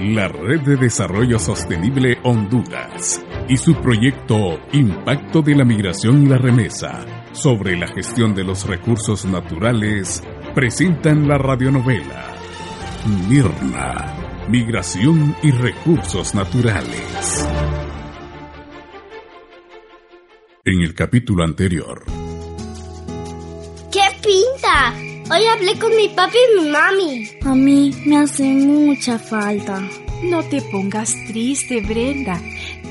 La Red de Desarrollo Sostenible Honduras y su proyecto Impacto de la Migración y la Remesa sobre la gestión de los recursos naturales presentan la radionovela Mirna, Migración y Recursos Naturales. En el capítulo anterior. Hoy hablé con mi papi y mi mami. A mí me hace mucha falta. No te pongas triste, Brenda.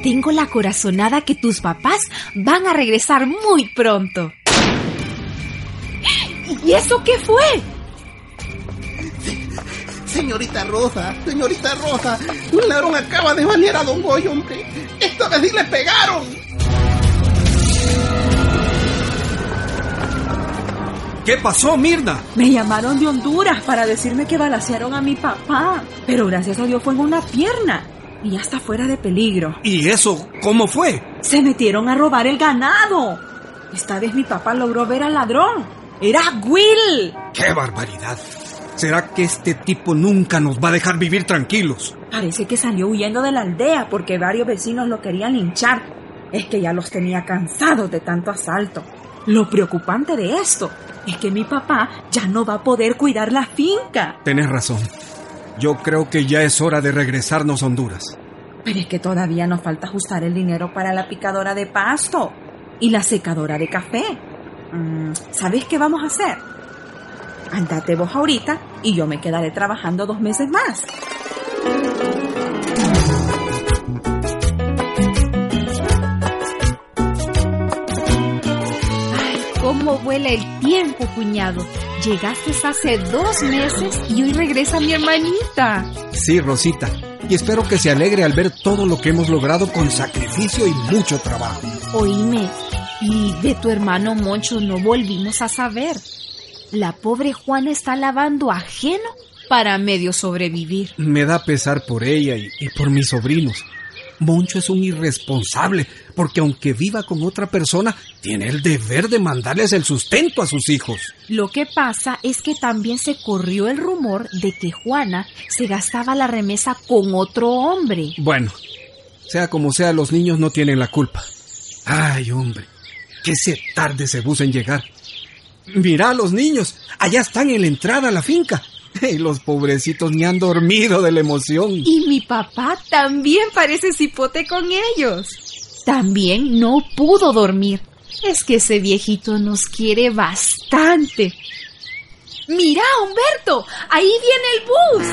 Tengo la corazonada que tus papás van a regresar muy pronto. ¿Y eso qué fue? Señorita Rosa, señorita Rosa, un ladrón acaba de banear a Don Goyo, hombre. Esta vez sí le pegaron. ¿Qué pasó, Mirna? Me llamaron de Honduras para decirme que balacearon a mi papá, pero gracias a Dios fue en una pierna y ya está fuera de peligro. ¿Y eso cómo fue? Se metieron a robar el ganado. Esta vez mi papá logró ver al ladrón. Era Will. ¡Qué barbaridad! ¿Será que este tipo nunca nos va a dejar vivir tranquilos? Parece que salió huyendo de la aldea porque varios vecinos lo querían hinchar. Es que ya los tenía cansados de tanto asalto. Lo preocupante de esto es que mi papá ya no va a poder cuidar la finca. Tenés razón. Yo creo que ya es hora de regresarnos a Honduras. Pero es que todavía nos falta ajustar el dinero para la picadora de pasto y la secadora de café. Mm, ¿Sabes qué vamos a hacer? Andate vos ahorita y yo me quedaré trabajando dos meses más. ¿Cómo vuela el tiempo, cuñado? Llegaste hace dos meses y hoy regresa mi hermanita. Sí, Rosita. Y espero que se alegre al ver todo lo que hemos logrado con sacrificio y mucho trabajo. Oíme, y de tu hermano Moncho no volvimos a saber. La pobre Juana está lavando ajeno para medio sobrevivir. Me da pesar por ella y, y por mis sobrinos. Moncho es un irresponsable, porque aunque viva con otra persona, tiene el deber de mandarles el sustento a sus hijos. Lo que pasa es que también se corrió el rumor de que Juana se gastaba la remesa con otro hombre. Bueno, sea como sea, los niños no tienen la culpa. Ay, hombre, que se tarde ese bus en llegar. Mira a los niños, allá están en la entrada a la finca. Y los pobrecitos ni han dormido de la emoción. Y mi papá también parece cipote con ellos. También no pudo dormir. Es que ese viejito nos quiere bastante. Mira, Humberto, ahí viene el bus.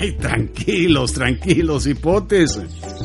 Ay, tranquilos, tranquilos, hipotes,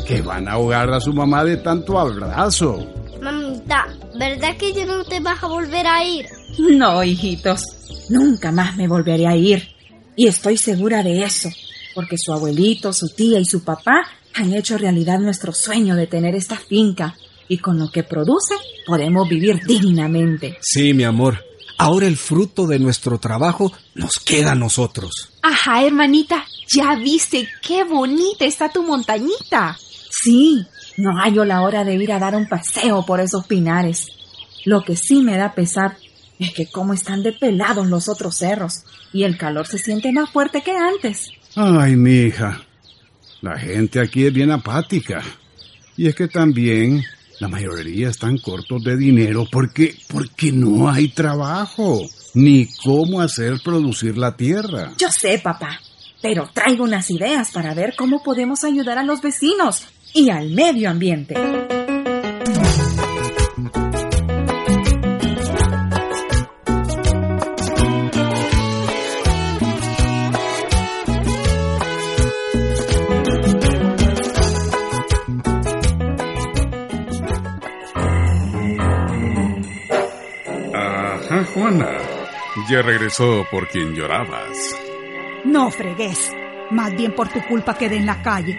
que van a ahogar a su mamá de tanto abrazo. Mamita, ¿verdad que ya no te vas a volver a ir? No, hijitos, nunca más me volveré a ir. Y estoy segura de eso, porque su abuelito, su tía y su papá han hecho realidad nuestro sueño de tener esta finca. Y con lo que produce podemos vivir dignamente. Sí, mi amor. Ahora el fruto de nuestro trabajo nos queda a nosotros. Ajá, hermanita, ya viste qué bonita está tu montañita. Sí, no hallo la hora de ir a dar un paseo por esos pinares. Lo que sí me da pesar es que como están de pelados los otros cerros y el calor se siente más fuerte que antes. Ay, mi hija, la gente aquí es bien apática. Y es que también la mayoría están cortos de dinero porque, porque no hay trabajo, ni cómo hacer producir la tierra. Yo sé, papá, pero traigo unas ideas para ver cómo podemos ayudar a los vecinos y al medio ambiente. Ya regresó por quien llorabas. No fregues. Más bien por tu culpa quedé en la calle.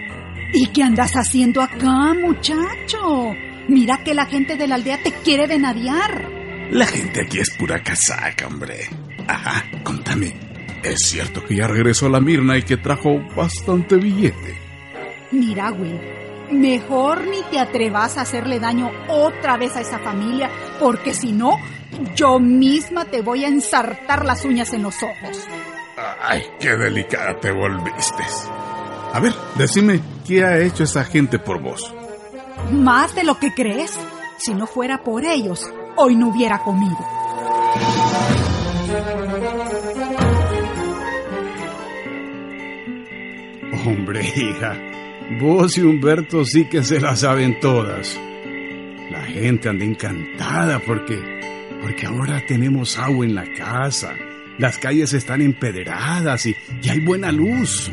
¿Y qué andas haciendo acá, muchacho? Mira que la gente de la aldea te quiere venadear. La gente aquí es pura casaca, hombre. Ajá, contame. ¿Es cierto que ya regresó la Mirna y que trajo bastante billete? Mira, Will, mejor ni te atrevas a hacerle daño otra vez a esa familia, porque si no, yo misma te voy a ensartar las uñas en los ojos. Ay, qué delicada te volviste. A ver, decime, ¿qué ha hecho esa gente por vos? Más de lo que crees. Si no fuera por ellos, hoy no hubiera comido. Hombre, hija, vos y Humberto sí que se la saben todas. La gente anda encantada porque, porque ahora tenemos agua en la casa. Las calles están empedradas y, y hay buena luz.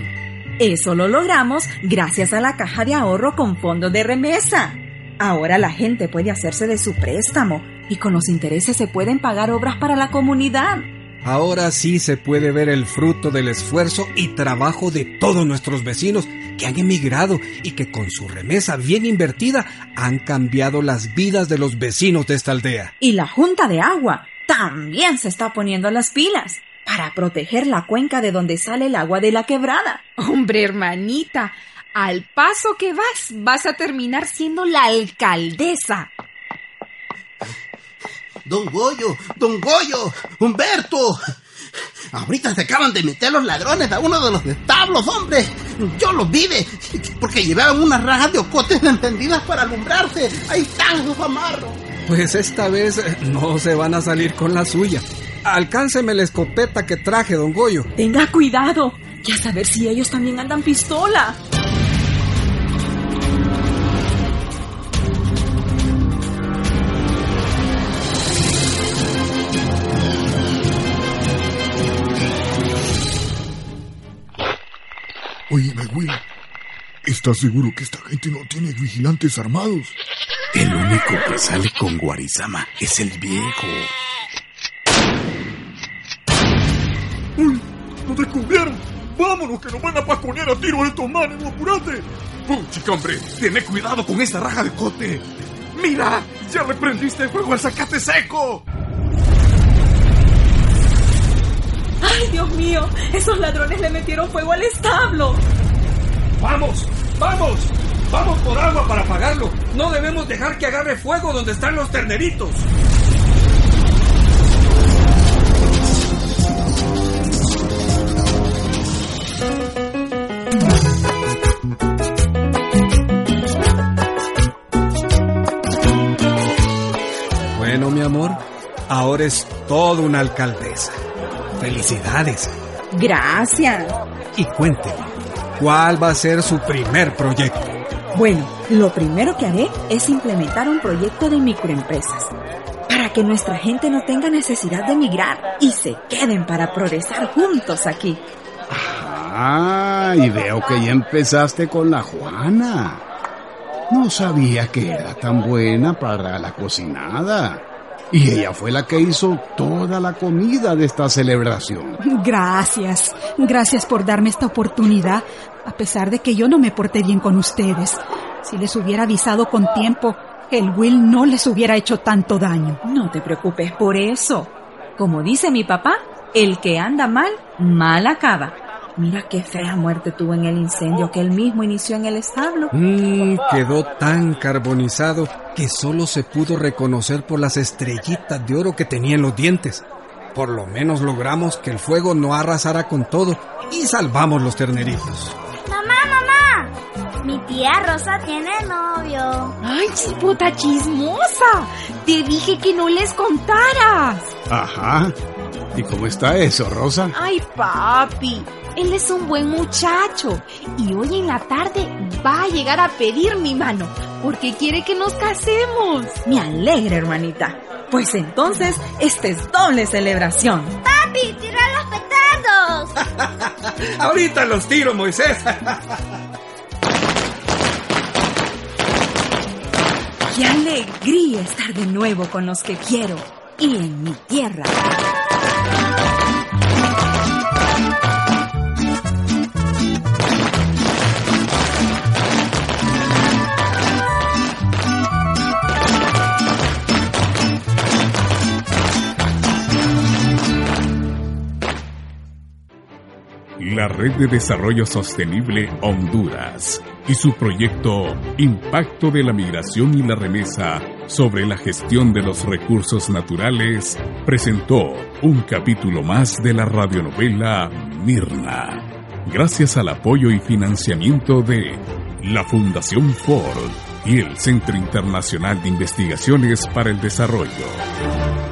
Eso lo logramos gracias a la caja de ahorro con fondos de remesa. Ahora la gente puede hacerse de su préstamo y con los intereses se pueden pagar obras para la comunidad. Ahora sí se puede ver el fruto del esfuerzo y trabajo de todos nuestros vecinos que han emigrado y que con su remesa bien invertida han cambiado las vidas de los vecinos de esta aldea. Y la Junta de Agua también se está poniendo las pilas para proteger la cuenca de donde sale el agua de la quebrada. Hombre, hermanita, al paso que vas, vas a terminar siendo la alcaldesa. Don Goyo, don Goyo, Humberto. Ahorita se acaban de meter los ladrones a uno de los establos, hombre. Yo los vi de, porque llevaban unas rajas de ocotes encendidas para alumbrarse. Ahí están los amarros. Pues esta vez no se van a salir con la suya. Alcánceme la escopeta que traje, don Goyo. Tenga cuidado. Ya saber si ellos también andan pistola. Óyeme, Will. ¿Estás seguro que esta gente no tiene vigilantes armados? El único que sale con Guarizama es el viejo. ¡Uy! ¡Nos descubrieron! ¡Vámonos que nos van a paconear a tiro estos manes! ¡Apurate! chica, hombre! ¡Tiene cuidado con esta raja de cote! ¡Mira! ¡Ya le prendiste fuego al zacate seco! ¡Ay, Dios mío! Esos ladrones le metieron fuego al establo. ¡Vamos! ¡Vamos! ¡Vamos por agua para apagarlo! No debemos dejar que agarre fuego donde están los terneritos. Bueno, mi amor, ahora es toda una alcaldesa. Felicidades. Gracias. Y cuénteme, ¿cuál va a ser su primer proyecto? Bueno, lo primero que haré es implementar un proyecto de microempresas para que nuestra gente no tenga necesidad de emigrar y se queden para progresar juntos aquí. Ah, y veo que ya empezaste con la Juana. No sabía que era tan buena para la cocinada. Y ella fue la que hizo toda la comida de esta celebración. Gracias, gracias por darme esta oportunidad, a pesar de que yo no me porté bien con ustedes. Si les hubiera avisado con tiempo, el Will no les hubiera hecho tanto daño. No te preocupes por eso. Como dice mi papá, el que anda mal, mal acaba. Mira qué fea muerte tuvo en el incendio que él mismo inició en el establo. Mm, quedó tan carbonizado que solo se pudo reconocer por las estrellitas de oro que tenía en los dientes. Por lo menos logramos que el fuego no arrasara con todo y salvamos los terneritos. Mamá, mamá, mi tía Rosa tiene novio. ¡Ay, chipota chismosa! Te dije que no les contaras. Ajá. ¿Y cómo está eso, Rosa? Ay, papi, él es un buen muchacho y hoy en la tarde va a llegar a pedir mi mano porque quiere que nos casemos. Me alegra, hermanita. Pues entonces, esta es doble celebración. Papi, tira los petardos. Ahorita los tiro, Moisés. Qué alegría estar de nuevo con los que quiero y en mi tierra. La Red de Desarrollo Sostenible Honduras y su proyecto Impacto de la Migración y la Remesa sobre la gestión de los recursos naturales presentó un capítulo más de la radionovela Mirna, gracias al apoyo y financiamiento de la Fundación Ford y el Centro Internacional de Investigaciones para el Desarrollo.